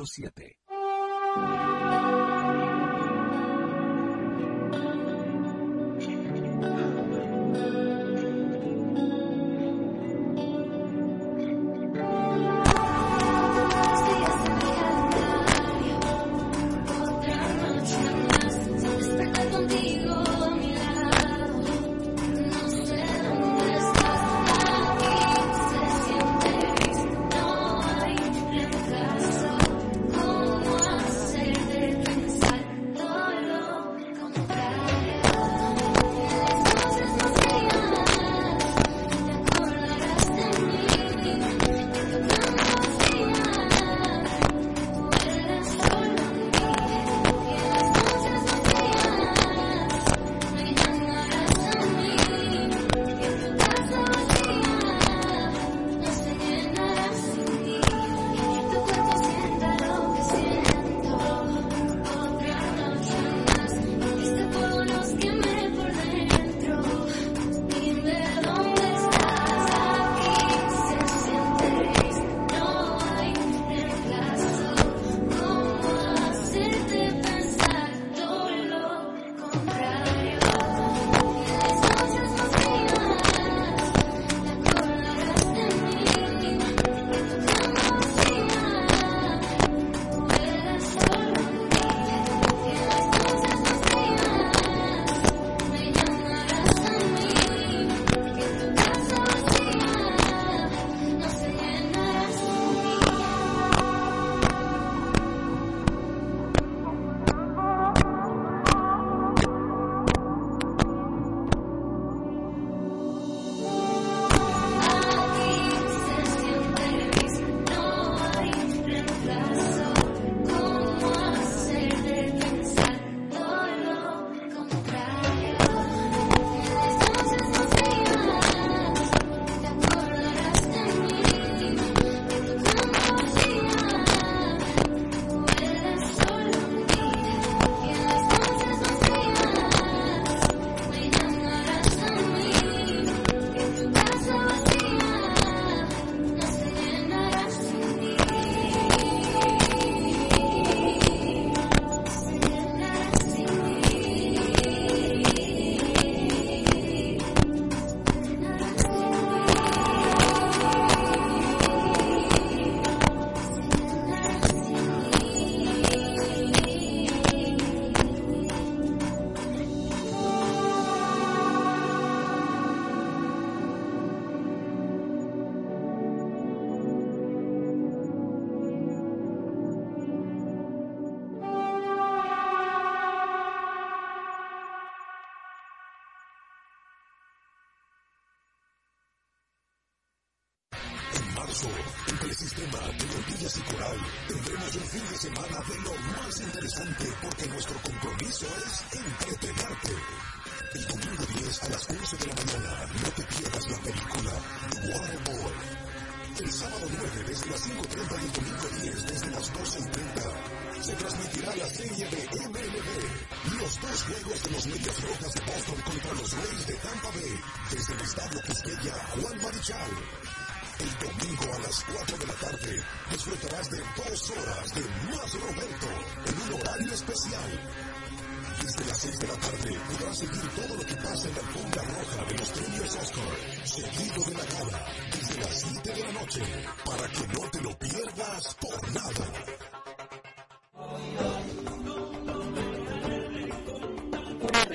95.7. Despertar marzo, en Telesistema, Melodías y Coral, tendremos un fin de semana de lo más interesante porque nuestro compromiso es entretenerte. El domingo 10 a las 11 de la mañana, no te pierdas la película Waterboy. El sábado 9 desde las 5.30 y el domingo 10 desde las 12.30 se transmitirá la serie de MLB. Los dos juegos de los Medias Rojas de Boston contra los Rays de Tampa Bay. Desde el Estadio Quisqueya, Juan Marichal. El domingo a las 4 de la tarde disfrutarás de dos horas de Más Roberto en un horario especial. Desde las 6 de la tarde podrás seguir todo lo que pasa en la alfombra roja de los premios Oscar, seguido de la gala, desde las 7 de la noche, para que no te lo pierdas por nada.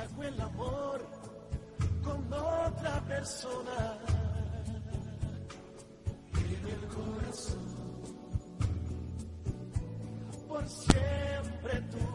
Hago el amor con otra persona. En el corazón, por siempre tuyo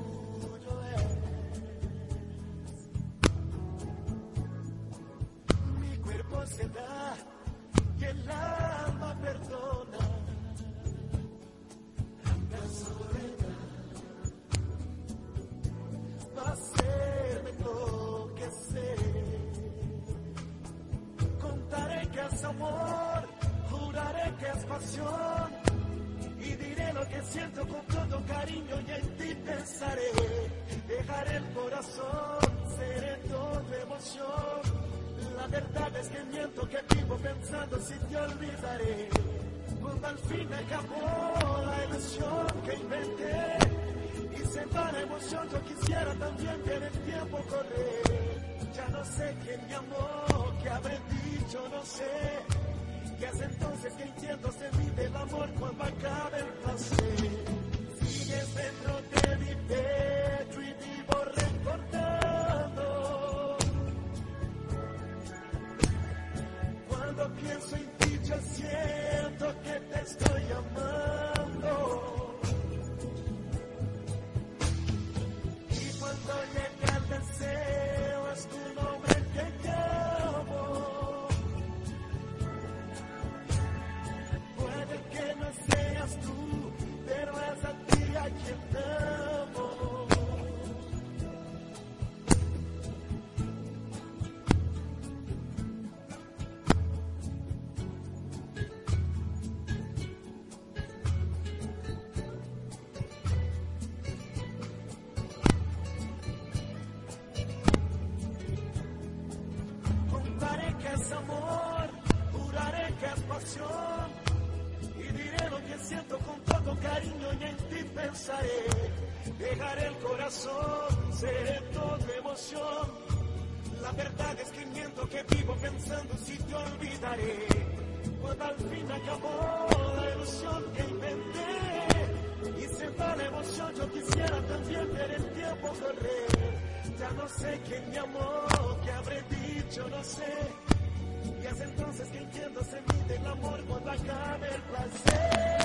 es amor, juraré que es. Y diré lo que siento con todo cariño y en ti pensaré. Dejaré el corazón, seré toda emoción. La verdad es que miento que vivo pensando si te olvidaré. Cuando al fin acabó la ilusión que inventé. Y se va la emoción, yo quisiera también ver el tiempo correr. Ya no sé quién me amó, qué habré dicho, no sé. Y es entonces que entiendo se mide el amor cuando acabe el placer.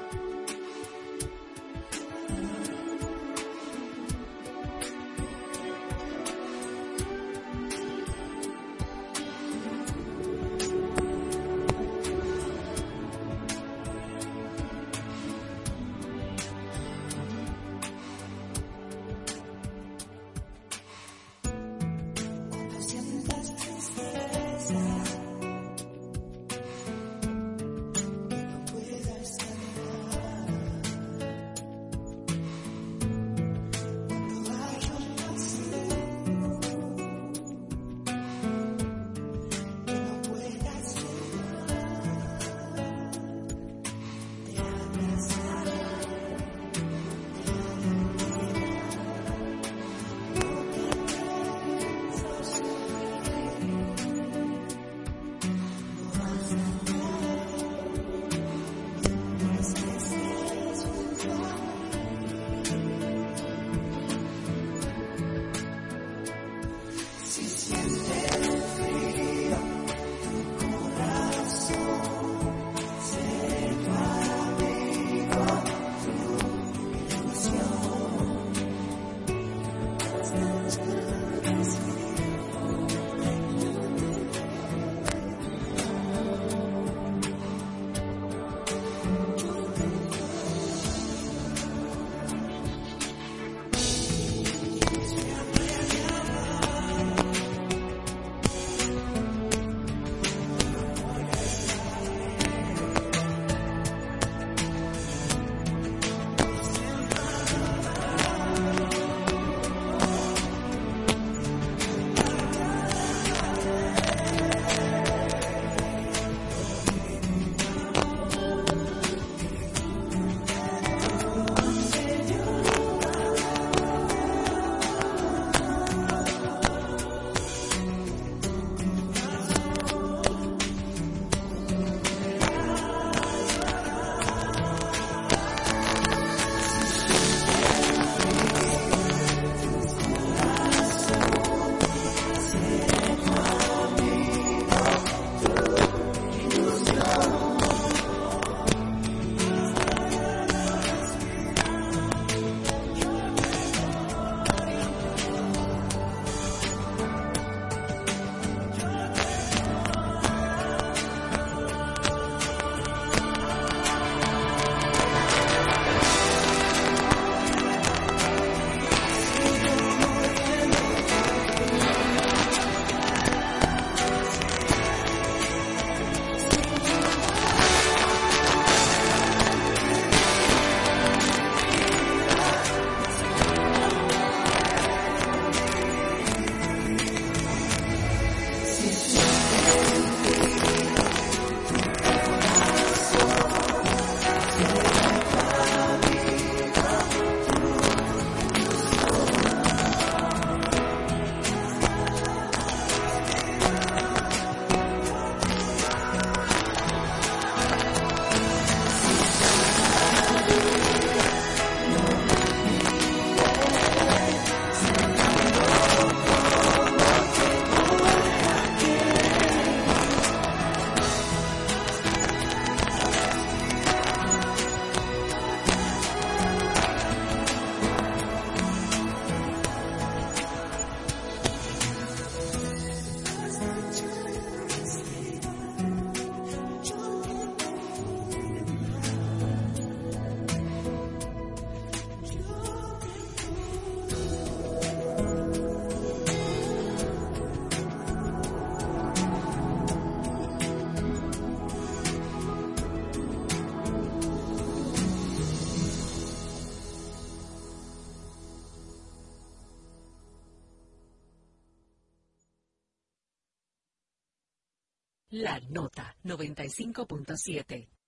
La Nota 95.7.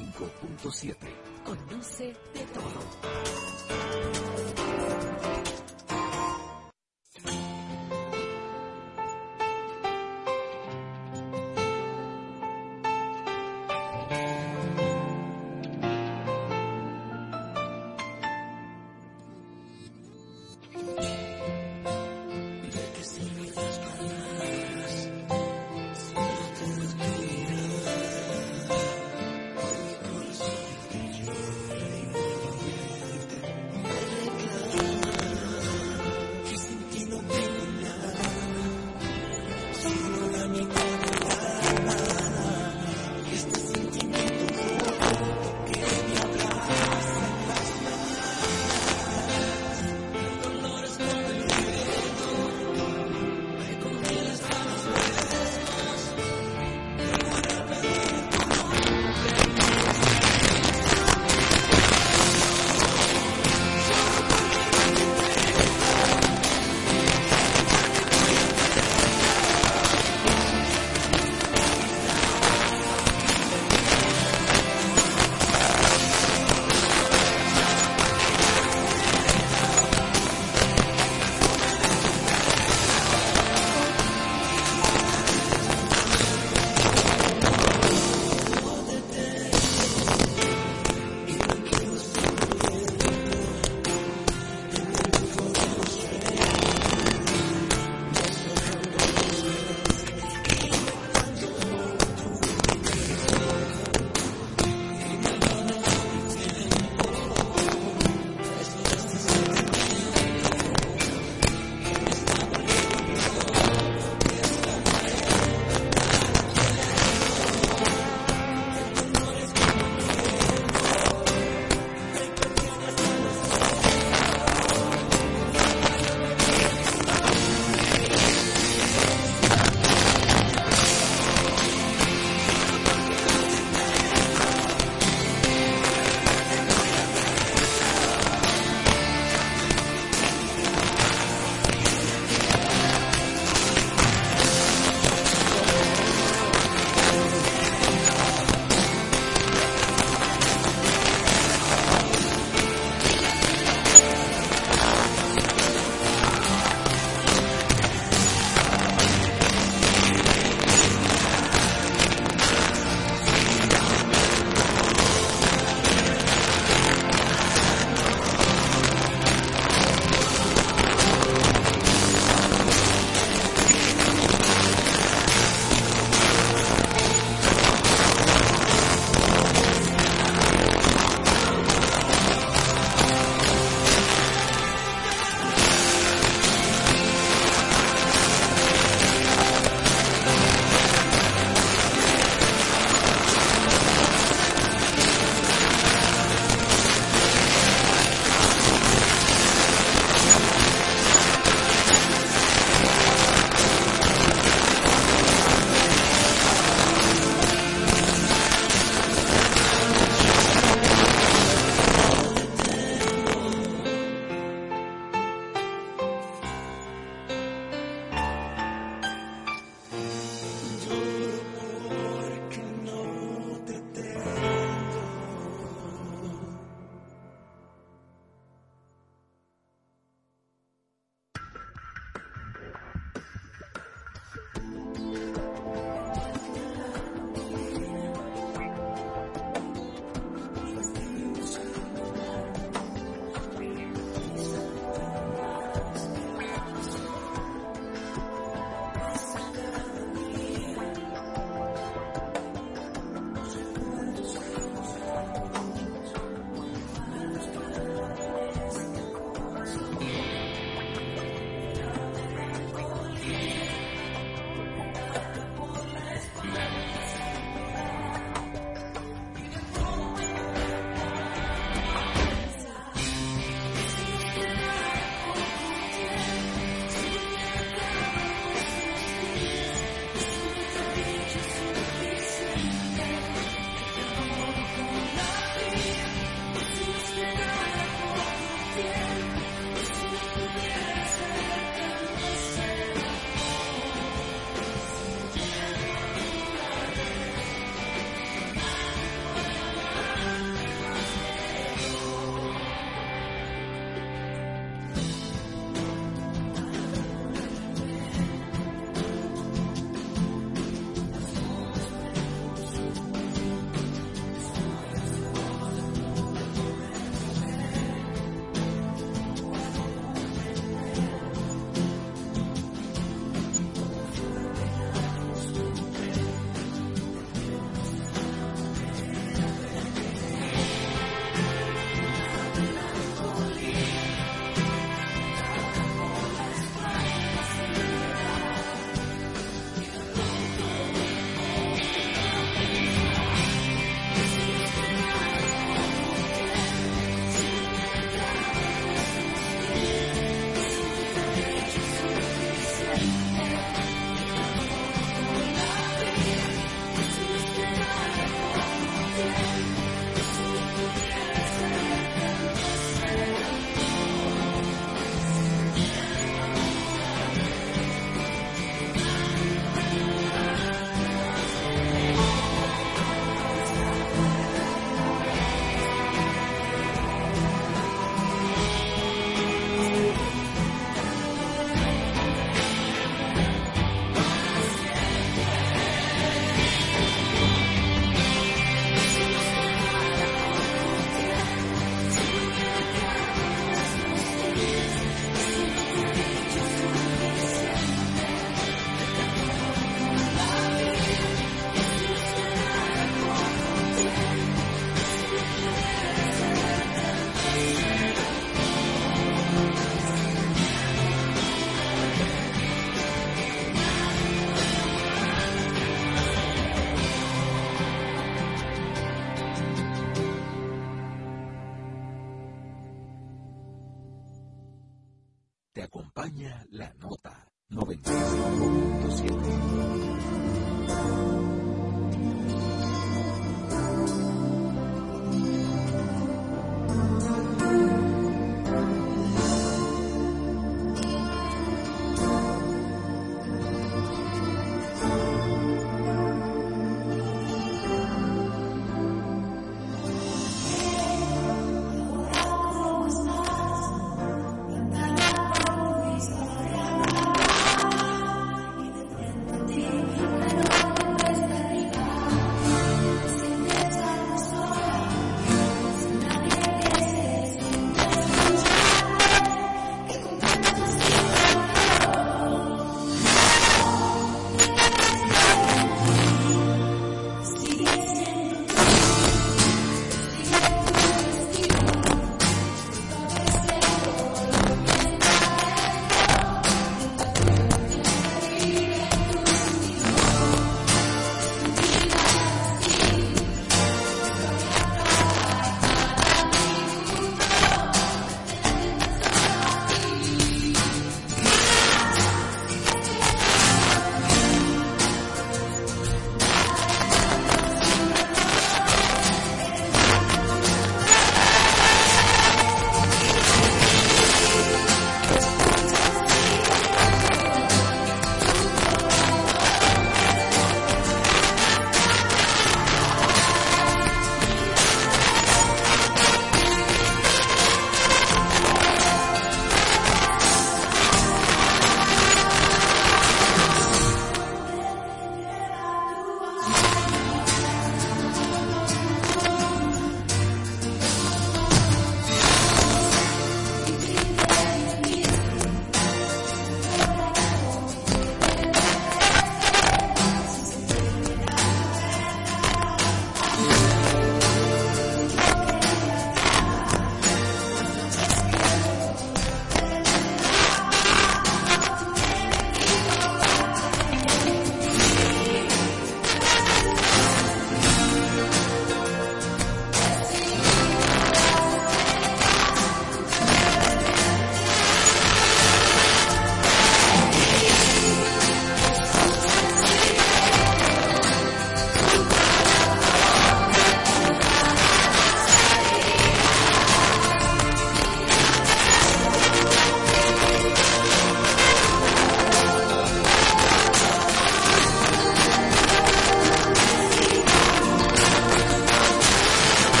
105.7. Conoce de todo.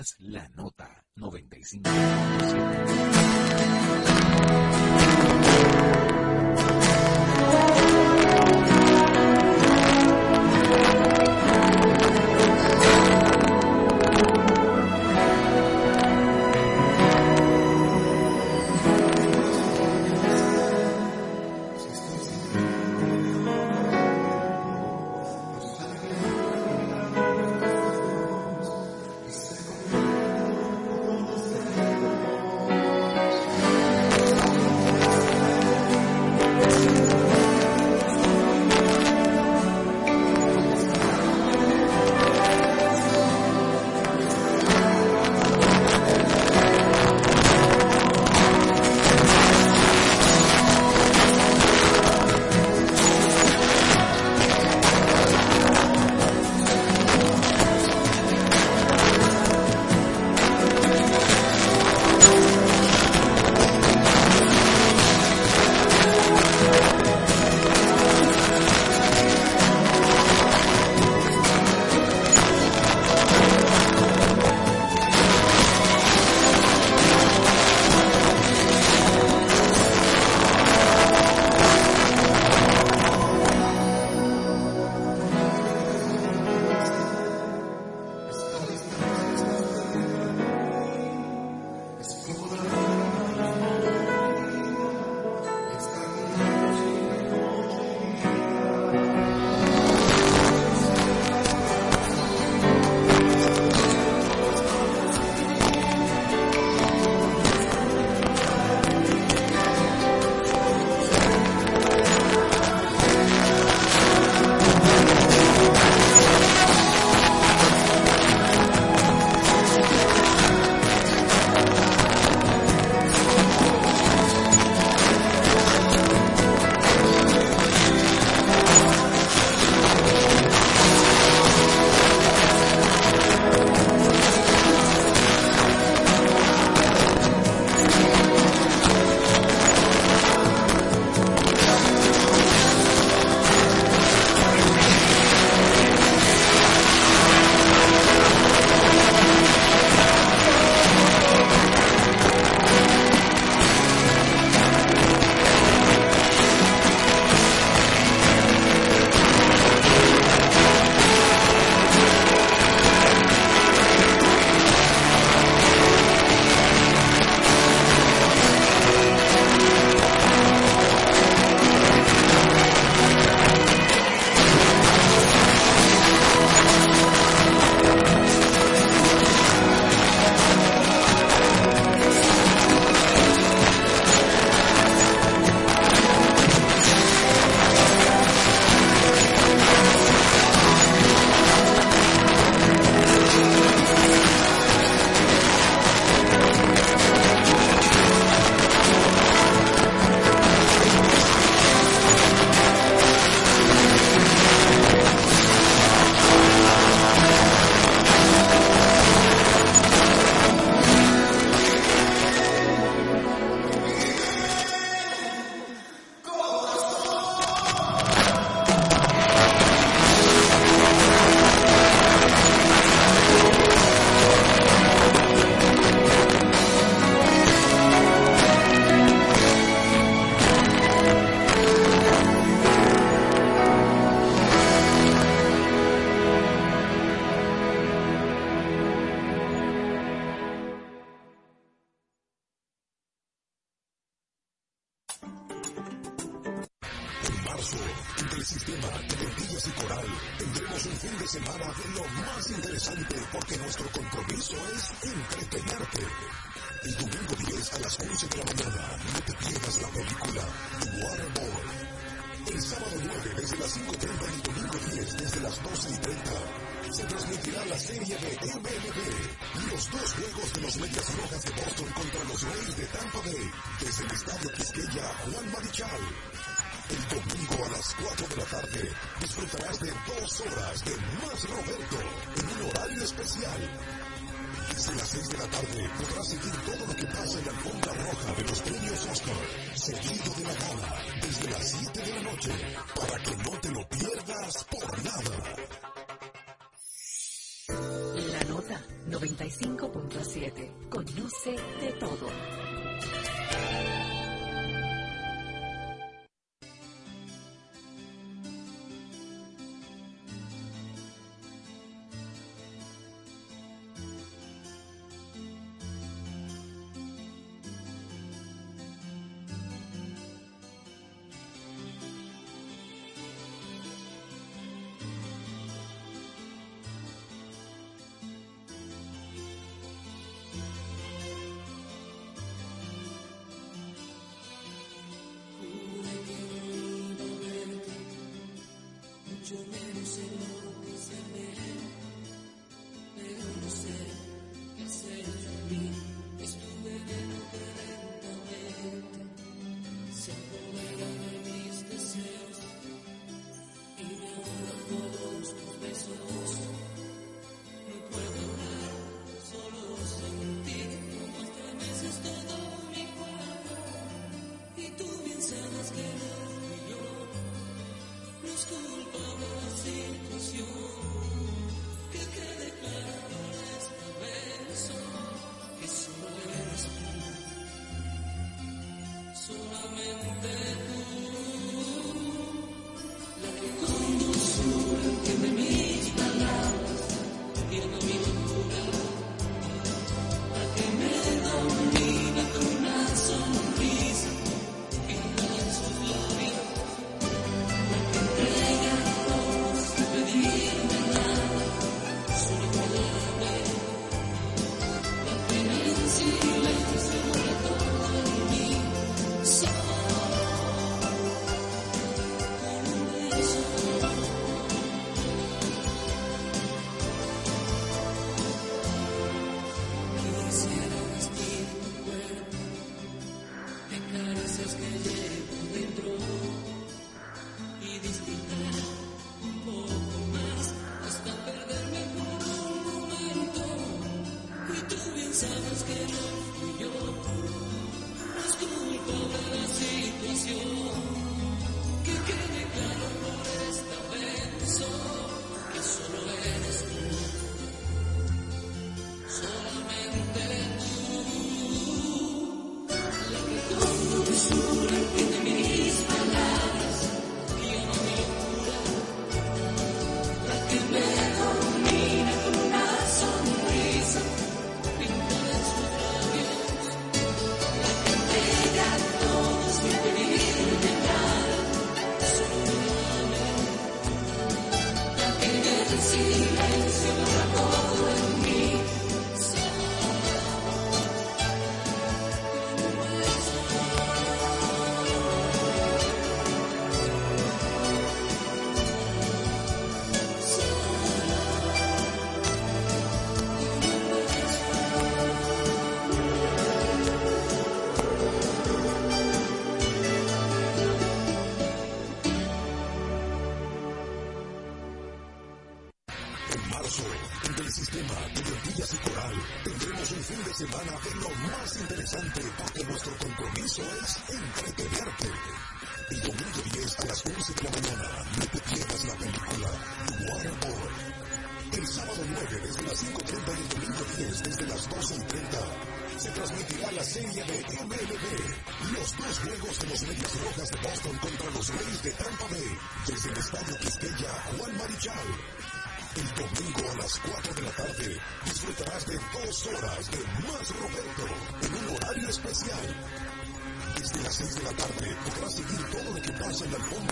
اصلا tendremos un fin de semana de lo más interesante porque nuestro compromiso es entretenerte. El domingo 10 a las 11 de la mañana, no te pierdas la película Waterboy. El sábado 9 desde las 5.30 y el domingo 10 desde las 12.30 se transmitirá la serie de MLB los dos juegos de los Medias Rojas de Boston contra los Reyes de Tampa Bay desde el Estadio Quisqueya Juan Marichal. El domingo a las 4 de la tarde disfrutarás de dos horas de Más Roberto en un horario especial. Desde las 6 de la tarde podrás seguir todo lo que pasa en la alfombra roja de los premios Oscar, seguido de la gala, desde las 7 de la noche, para que no te lo pierdas por nada. La nota 95.7. Conoce de todo. Semana de lo más interesante porque nuestro compromiso es entretenerte. El domingo 10 a las 11 de la mañana, no te pierdas la película Waterboy. El sábado 9 desde las 5.30 y el domingo 10 desde las 12.30 se transmitirá la serie de MLB, los dos juegos de los Medias Rojas de Boston contra los Reyes de Tampa Bay, desde el Estadio Quisqueya Juan Marichal. El domingo a las 4 lo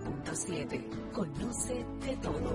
95.7. Conoce de todo.